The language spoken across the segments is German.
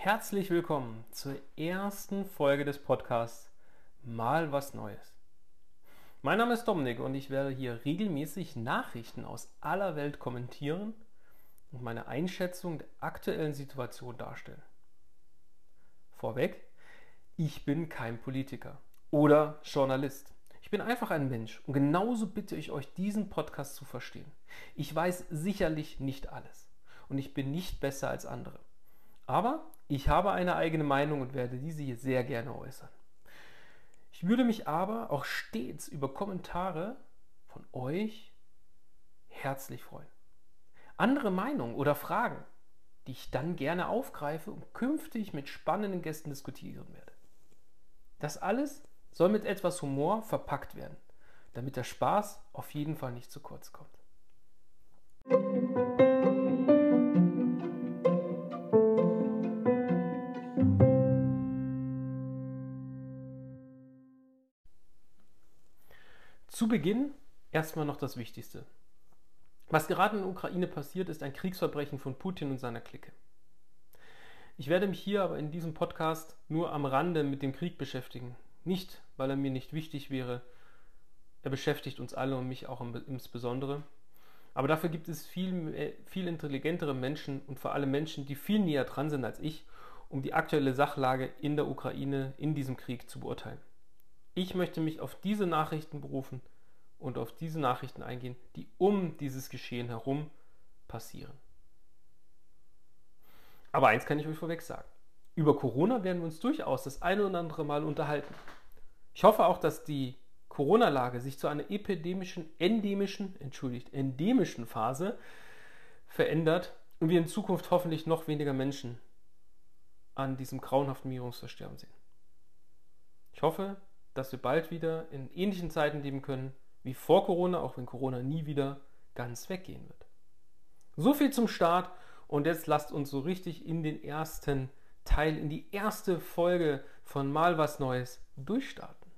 Herzlich willkommen zur ersten Folge des Podcasts Mal was Neues. Mein Name ist Dominik und ich werde hier regelmäßig Nachrichten aus aller Welt kommentieren und meine Einschätzung der aktuellen Situation darstellen. Vorweg, ich bin kein Politiker oder Journalist. Ich bin einfach ein Mensch und genauso bitte ich euch, diesen Podcast zu verstehen. Ich weiß sicherlich nicht alles und ich bin nicht besser als andere. Aber ich habe eine eigene Meinung und werde diese hier sehr gerne äußern. Ich würde mich aber auch stets über Kommentare von euch herzlich freuen. Andere Meinungen oder Fragen, die ich dann gerne aufgreife und künftig mit spannenden Gästen diskutieren werde. Das alles soll mit etwas Humor verpackt werden, damit der Spaß auf jeden Fall nicht zu kurz kommt. Zu Beginn erstmal noch das Wichtigste. Was gerade in der Ukraine passiert, ist ein Kriegsverbrechen von Putin und seiner Clique. Ich werde mich hier aber in diesem Podcast nur am Rande mit dem Krieg beschäftigen. Nicht, weil er mir nicht wichtig wäre. Er beschäftigt uns alle und mich auch insbesondere. Aber dafür gibt es viel, viel intelligentere Menschen und vor allem Menschen, die viel näher dran sind als ich, um die aktuelle Sachlage in der Ukraine, in diesem Krieg zu beurteilen. Ich möchte mich auf diese Nachrichten berufen und auf diese Nachrichten eingehen, die um dieses Geschehen herum passieren. Aber eins kann ich euch vorweg sagen. Über Corona werden wir uns durchaus das eine oder andere Mal unterhalten. Ich hoffe auch, dass die Corona-Lage sich zu einer epidemischen, endemischen, entschuldigt, endemischen Phase verändert und wir in Zukunft hoffentlich noch weniger Menschen an diesem grauenhaften Virus versterben sehen. Ich hoffe, dass wir bald wieder in ähnlichen Zeiten leben können wie vor Corona, auch wenn Corona nie wieder ganz weggehen wird. So viel zum Start und jetzt lasst uns so richtig in den ersten Teil, in die erste Folge von Mal was Neues durchstarten.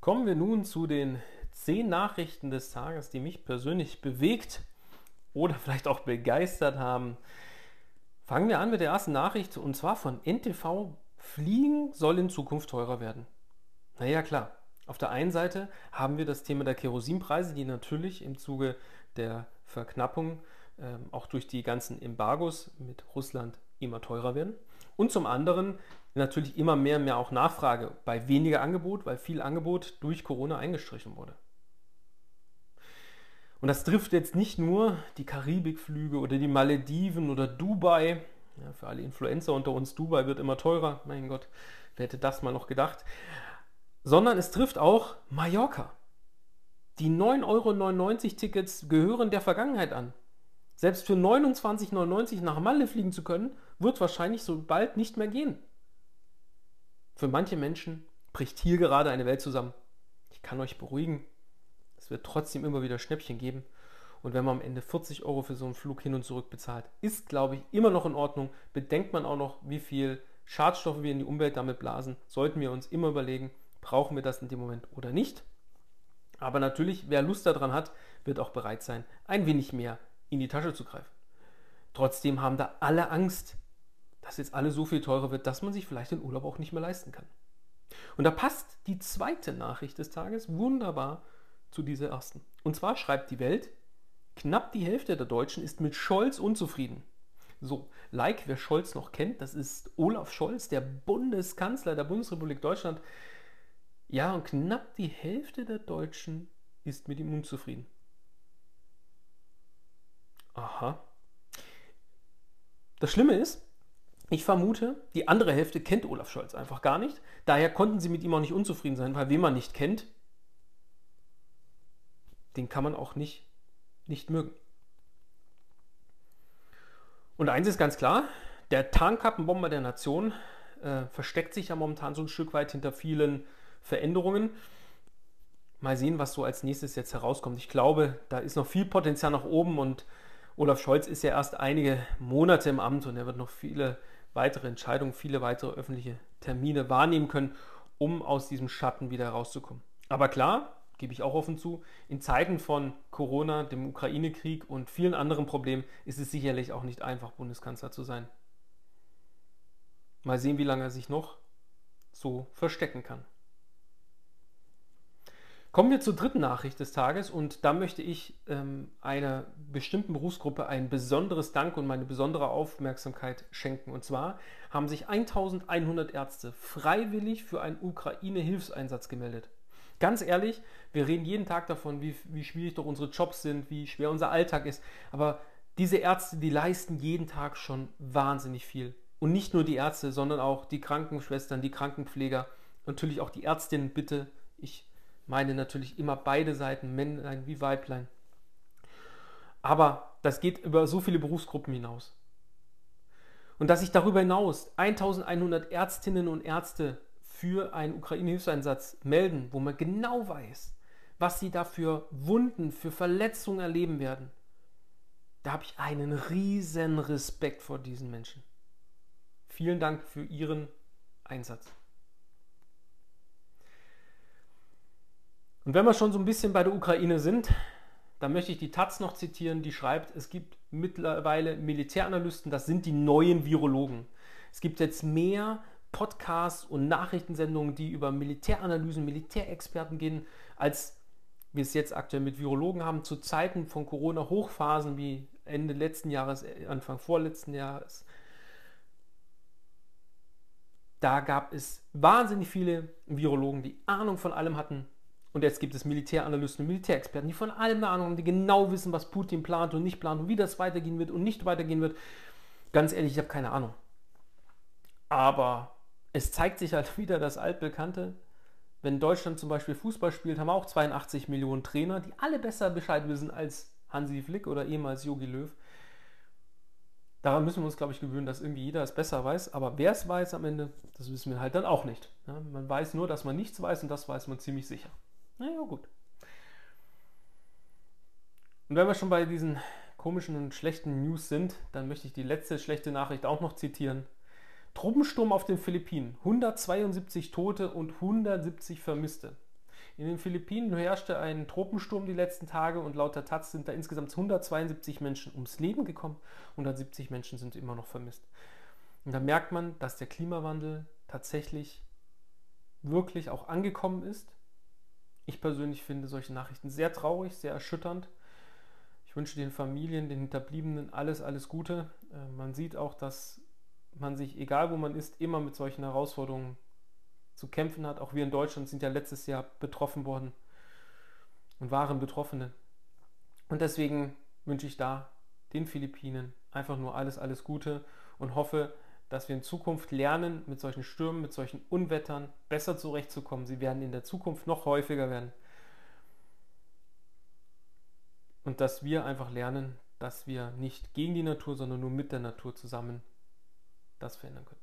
Kommen wir nun zu den zehn Nachrichten des Tages, die mich persönlich bewegt oder vielleicht auch begeistert haben. Fangen wir an mit der ersten Nachricht und zwar von NTV Fliegen soll in Zukunft teurer werden. Naja, klar. Auf der einen Seite haben wir das Thema der Kerosinpreise, die natürlich im Zuge der Verknappung äh, auch durch die ganzen Embargos mit Russland immer teurer werden. Und zum anderen natürlich immer mehr und mehr auch Nachfrage bei weniger Angebot, weil viel Angebot durch Corona eingestrichen wurde. Und das trifft jetzt nicht nur die Karibikflüge oder die Malediven oder Dubai, ja, für alle Influencer unter uns, Dubai wird immer teurer. Mein Gott, wer hätte das mal noch gedacht? Sondern es trifft auch Mallorca. Die 9,99 Euro Tickets gehören der Vergangenheit an. Selbst für 29,99 Euro nach Malle fliegen zu können, wird wahrscheinlich so bald nicht mehr gehen. Für manche Menschen bricht hier gerade eine Welt zusammen. Ich kann euch beruhigen, es wird trotzdem immer wieder Schnäppchen geben und wenn man am Ende 40 Euro für so einen Flug hin und zurück bezahlt, ist, glaube ich, immer noch in Ordnung. Bedenkt man auch noch, wie viel Schadstoffe wir in die Umwelt damit blasen, sollten wir uns immer überlegen, brauchen wir das in dem Moment oder nicht. Aber natürlich, wer Lust daran hat, wird auch bereit sein, ein wenig mehr in die Tasche zu greifen. Trotzdem haben da alle Angst, dass jetzt alles so viel teurer wird, dass man sich vielleicht den Urlaub auch nicht mehr leisten kann. Und da passt die zweite Nachricht des Tages wunderbar zu dieser ersten. Und zwar schreibt die Welt, Knapp die Hälfte der Deutschen ist mit Scholz unzufrieden. So, like wer Scholz noch kennt, das ist Olaf Scholz, der Bundeskanzler der Bundesrepublik Deutschland. Ja, und knapp die Hälfte der Deutschen ist mit ihm unzufrieden. Aha. Das Schlimme ist, ich vermute, die andere Hälfte kennt Olaf Scholz einfach gar nicht. Daher konnten sie mit ihm auch nicht unzufrieden sein, weil wen man nicht kennt, den kann man auch nicht nicht mögen. Und eins ist ganz klar, der Tarnkappenbomber der Nation äh, versteckt sich ja momentan so ein Stück weit hinter vielen Veränderungen. Mal sehen, was so als nächstes jetzt herauskommt. Ich glaube, da ist noch viel Potenzial nach oben und Olaf Scholz ist ja erst einige Monate im Amt und er wird noch viele weitere Entscheidungen, viele weitere öffentliche Termine wahrnehmen können, um aus diesem Schatten wieder herauszukommen. Aber klar, gebe ich auch offen zu. In Zeiten von Corona, dem Ukraine-Krieg und vielen anderen Problemen ist es sicherlich auch nicht einfach, Bundeskanzler zu sein. Mal sehen, wie lange er sich noch so verstecken kann. Kommen wir zur dritten Nachricht des Tages und da möchte ich ähm, einer bestimmten Berufsgruppe ein besonderes Dank und meine besondere Aufmerksamkeit schenken. Und zwar haben sich 1100 Ärzte freiwillig für einen Ukraine-Hilfseinsatz gemeldet. Ganz ehrlich, wir reden jeden Tag davon, wie, wie schwierig doch unsere Jobs sind, wie schwer unser Alltag ist. Aber diese Ärzte, die leisten jeden Tag schon wahnsinnig viel. Und nicht nur die Ärzte, sondern auch die Krankenschwestern, die Krankenpfleger, natürlich auch die Ärztinnen, bitte. Ich meine natürlich immer beide Seiten, Männlein wie Weiblein. Aber das geht über so viele Berufsgruppen hinaus. Und dass sich darüber hinaus 1100 Ärztinnen und Ärzte für einen Ukraine-Hilfseinsatz melden, wo man genau weiß, was sie da für Wunden, für Verletzungen erleben werden, da habe ich einen riesen Respekt vor diesen Menschen. Vielen Dank für Ihren Einsatz. Und wenn wir schon so ein bisschen bei der Ukraine sind, dann möchte ich die Taz noch zitieren, die schreibt, es gibt mittlerweile Militäranalysten, das sind die neuen Virologen. Es gibt jetzt mehr Podcasts und Nachrichtensendungen, die über Militäranalysen, Militärexperten gehen, als wir es jetzt aktuell mit Virologen haben, zu Zeiten von Corona-Hochphasen wie Ende letzten Jahres, Anfang vorletzten Jahres. Da gab es wahnsinnig viele Virologen, die Ahnung von allem hatten und jetzt gibt es Militäranalysten und Militärexperten, die von allem eine Ahnung haben, die genau wissen, was Putin plant und nicht plant und wie das weitergehen wird und nicht weitergehen wird. Ganz ehrlich, ich habe keine Ahnung. Aber es zeigt sich halt wieder das altbekannte. Wenn Deutschland zum Beispiel Fußball spielt, haben wir auch 82 Millionen Trainer, die alle besser Bescheid wissen als Hansi Flick oder ehemals Jogi Löw. Daran müssen wir uns, glaube ich, gewöhnen, dass irgendwie jeder es besser weiß. Aber wer es weiß am Ende, das wissen wir halt dann auch nicht. Ja, man weiß nur, dass man nichts weiß und das weiß man ziemlich sicher. Naja, gut. Und wenn wir schon bei diesen komischen und schlechten News sind, dann möchte ich die letzte schlechte Nachricht auch noch zitieren. Truppensturm auf den Philippinen. 172 Tote und 170 Vermisste. In den Philippinen herrschte ein Tropensturm die letzten Tage und laut der Taz sind da insgesamt 172 Menschen ums Leben gekommen, 170 Menschen sind immer noch vermisst. Und da merkt man, dass der Klimawandel tatsächlich wirklich auch angekommen ist ich persönlich finde solche Nachrichten sehr traurig, sehr erschütternd. Ich wünsche den Familien, den Hinterbliebenen alles, alles Gute. Äh, man sieht auch, dass man sich, egal wo man ist, immer mit solchen Herausforderungen zu kämpfen hat. Auch wir in Deutschland sind ja letztes Jahr betroffen worden und waren Betroffene. Und deswegen wünsche ich da den Philippinen einfach nur alles, alles Gute und hoffe, dass wir in Zukunft lernen, mit solchen Stürmen, mit solchen Unwettern besser zurechtzukommen. Sie werden in der Zukunft noch häufiger werden. Und dass wir einfach lernen, dass wir nicht gegen die Natur, sondern nur mit der Natur zusammen das verändern können.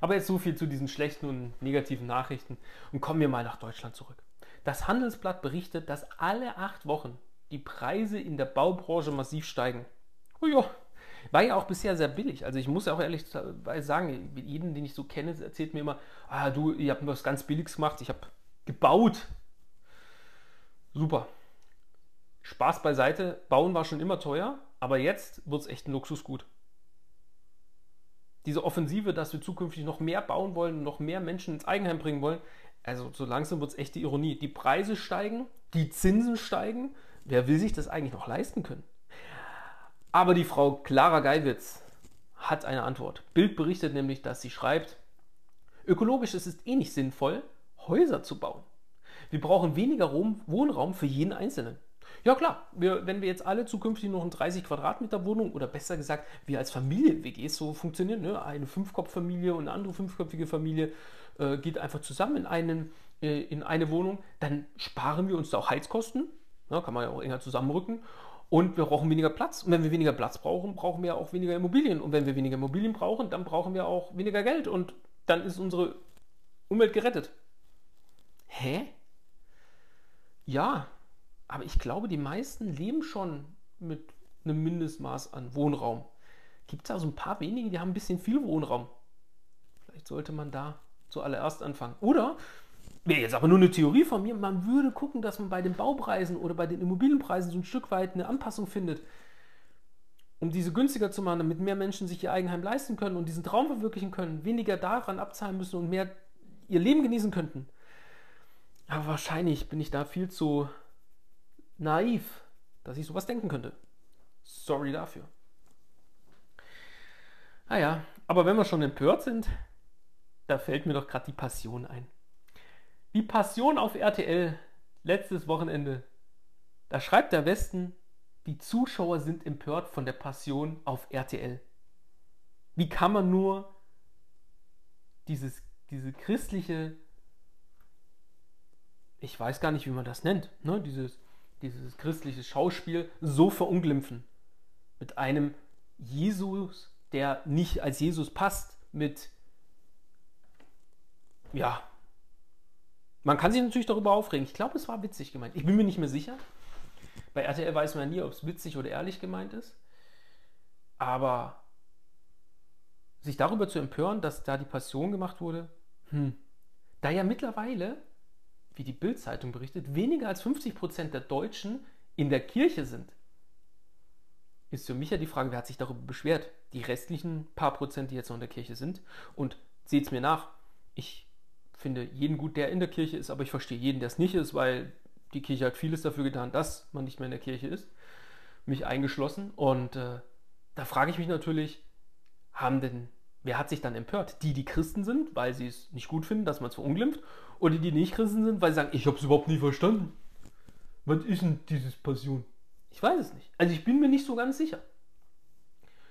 Aber jetzt so viel zu diesen schlechten und negativen Nachrichten und kommen wir mal nach Deutschland zurück. Das Handelsblatt berichtet, dass alle acht Wochen die Preise in der Baubranche massiv steigen. Oh ja, war ja auch bisher sehr billig. Also ich muss ja auch ehrlich sagen, jeden, den ich so kenne, erzählt mir immer, ah du, ihr habt was ganz Billiges gemacht, ich habe gebaut. Super. Spaß beiseite, bauen war schon immer teuer, aber jetzt wird es echt ein Luxusgut. Diese Offensive, dass wir zukünftig noch mehr bauen wollen, noch mehr Menschen ins Eigenheim bringen wollen, also so langsam wird es echt die Ironie. Die Preise steigen, die Zinsen steigen. Wer will sich das eigentlich noch leisten können? Aber die Frau Clara Geiwitz hat eine Antwort. Bild berichtet nämlich, dass sie schreibt, ökologisch ist es eh nicht sinnvoll, Häuser zu bauen. Wir brauchen weniger Wohnraum für jeden Einzelnen. Ja klar, wir, wenn wir jetzt alle zukünftig noch eine 30 Quadratmeter Wohnung oder besser gesagt, wir als Familien-WGs so funktionieren, ne? eine Fünfkopf-Familie und eine andere fünfköpfige Familie äh, geht einfach zusammen in, einen, äh, in eine Wohnung, dann sparen wir uns da auch Heizkosten, ne? kann man ja auch enger zusammenrücken und wir brauchen weniger Platz. Und wenn wir weniger Platz brauchen, brauchen wir auch weniger Immobilien. Und wenn wir weniger Immobilien brauchen, dann brauchen wir auch weniger Geld. Und dann ist unsere Umwelt gerettet. Hä? Ja, aber ich glaube, die meisten leben schon mit einem Mindestmaß an Wohnraum. Gibt es da so ein paar wenige, die haben ein bisschen viel Wohnraum. Vielleicht sollte man da zuallererst anfangen. Oder wäre jetzt aber nur eine Theorie von mir, man würde gucken, dass man bei den Baupreisen oder bei den Immobilienpreisen so ein Stück weit eine Anpassung findet, um diese günstiger zu machen, damit mehr Menschen sich ihr Eigenheim leisten können und diesen Traum verwirklichen können, weniger daran abzahlen müssen und mehr ihr Leben genießen könnten. Aber wahrscheinlich bin ich da viel zu naiv, dass ich sowas denken könnte. Sorry dafür. Naja, ah aber wenn wir schon empört sind, da fällt mir doch gerade die Passion ein. Die Passion auf RTL letztes Wochenende. Da schreibt der Westen, die Zuschauer sind empört von der Passion auf RTL. Wie kann man nur dieses, diese christliche, ich weiß gar nicht, wie man das nennt, ne? dieses, dieses christliche Schauspiel so verunglimpfen? Mit einem Jesus, der nicht als Jesus passt, mit, ja, man kann sich natürlich darüber aufregen. Ich glaube, es war witzig gemeint. Ich bin mir nicht mehr sicher. Bei RTL weiß man ja nie, ob es witzig oder ehrlich gemeint ist. Aber sich darüber zu empören, dass da die Passion gemacht wurde, hm. da ja mittlerweile, wie die Bild-Zeitung berichtet, weniger als 50 Prozent der Deutschen in der Kirche sind, ist für mich ja die Frage, wer hat sich darüber beschwert? Die restlichen paar Prozent, die jetzt noch in der Kirche sind. Und seht es mir nach, ich finde jeden gut, der in der Kirche ist, aber ich verstehe jeden, der es nicht ist, weil die Kirche hat vieles dafür getan, dass man nicht mehr in der Kirche ist. Mich eingeschlossen. Und äh, da frage ich mich natürlich, haben denn, wer hat sich dann empört? Die, die Christen sind, weil sie es nicht gut finden, dass man es verunglimpft, oder die, die nicht Christen sind, weil sie sagen, ich habe es überhaupt nie verstanden. Was ist denn dieses Passion? Ich weiß es nicht. Also ich bin mir nicht so ganz sicher.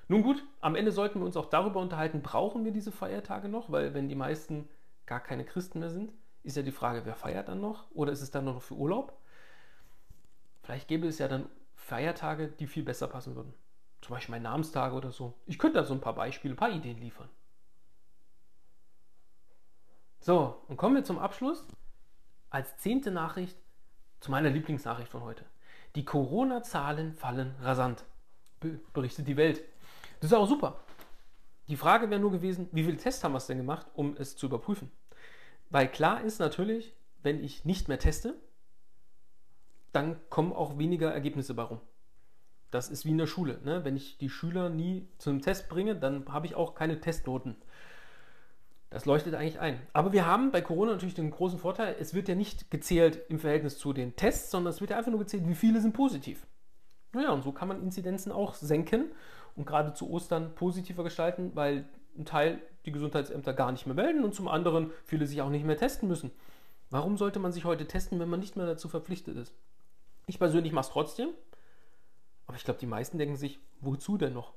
Nun gut, am Ende sollten wir uns auch darüber unterhalten, brauchen wir diese Feiertage noch? Weil wenn die meisten gar keine Christen mehr sind, ist ja die Frage, wer feiert dann noch? Oder ist es dann noch für Urlaub? Vielleicht gäbe es ja dann Feiertage, die viel besser passen würden. Zum Beispiel mein Namenstage oder so. Ich könnte da so ein paar Beispiele, ein paar Ideen liefern. So, und kommen wir zum Abschluss. Als zehnte Nachricht zu meiner Lieblingsnachricht von heute. Die Corona-Zahlen fallen rasant, berichtet die Welt. Das ist auch super. Die Frage wäre nur gewesen, wie viele Tests haben wir es denn gemacht, um es zu überprüfen? Weil klar ist natürlich, wenn ich nicht mehr teste, dann kommen auch weniger Ergebnisse bei rum. Das ist wie in der Schule. Ne? Wenn ich die Schüler nie zum Test bringe, dann habe ich auch keine Testnoten. Das leuchtet eigentlich ein. Aber wir haben bei Corona natürlich den großen Vorteil, es wird ja nicht gezählt im Verhältnis zu den Tests, sondern es wird ja einfach nur gezählt, wie viele sind positiv. Naja, und so kann man Inzidenzen auch senken und gerade zu Ostern positiver gestalten, weil ein Teil die Gesundheitsämter gar nicht mehr melden und zum anderen viele sich auch nicht mehr testen müssen. Warum sollte man sich heute testen, wenn man nicht mehr dazu verpflichtet ist? Ich persönlich mache es trotzdem, aber ich glaube, die meisten denken sich, wozu denn noch?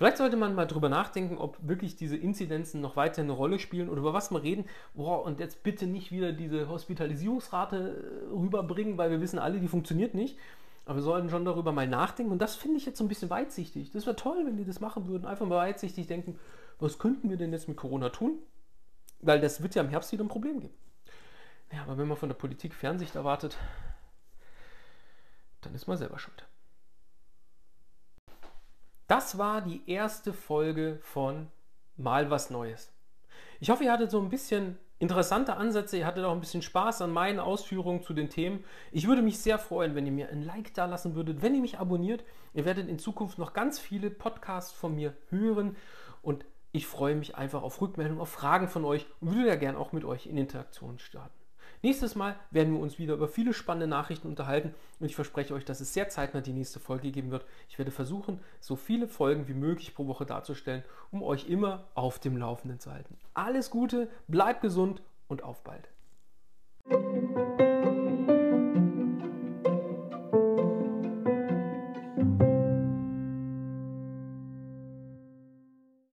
Vielleicht sollte man mal drüber nachdenken, ob wirklich diese Inzidenzen noch weiter eine Rolle spielen oder über was wir reden. Boah, und jetzt bitte nicht wieder diese Hospitalisierungsrate äh, rüberbringen, weil wir wissen alle, die funktioniert nicht. Aber wir sollten schon darüber mal nachdenken. Und das finde ich jetzt so ein bisschen weitsichtig. Das wäre toll, wenn die das machen würden. Einfach mal weitsichtig denken, was könnten wir denn jetzt mit Corona tun? Weil das wird ja im Herbst wieder ein Problem geben. Ja, aber wenn man von der Politik Fernsicht erwartet, dann ist man selber schuld. Das war die erste Folge von Mal was Neues. Ich hoffe, ihr hattet so ein bisschen interessante Ansätze. Ihr hattet auch ein bisschen Spaß an meinen Ausführungen zu den Themen. Ich würde mich sehr freuen, wenn ihr mir ein Like da lassen würdet, wenn ihr mich abonniert. Ihr werdet in Zukunft noch ganz viele Podcasts von mir hören und ich freue mich einfach auf Rückmeldungen, auf Fragen von euch und würde ja gern auch mit euch in Interaktion starten. Nächstes Mal werden wir uns wieder über viele spannende Nachrichten unterhalten und ich verspreche euch, dass es sehr zeitnah die nächste Folge geben wird. Ich werde versuchen, so viele Folgen wie möglich pro Woche darzustellen, um euch immer auf dem Laufenden zu halten. Alles Gute, bleibt gesund und auf bald.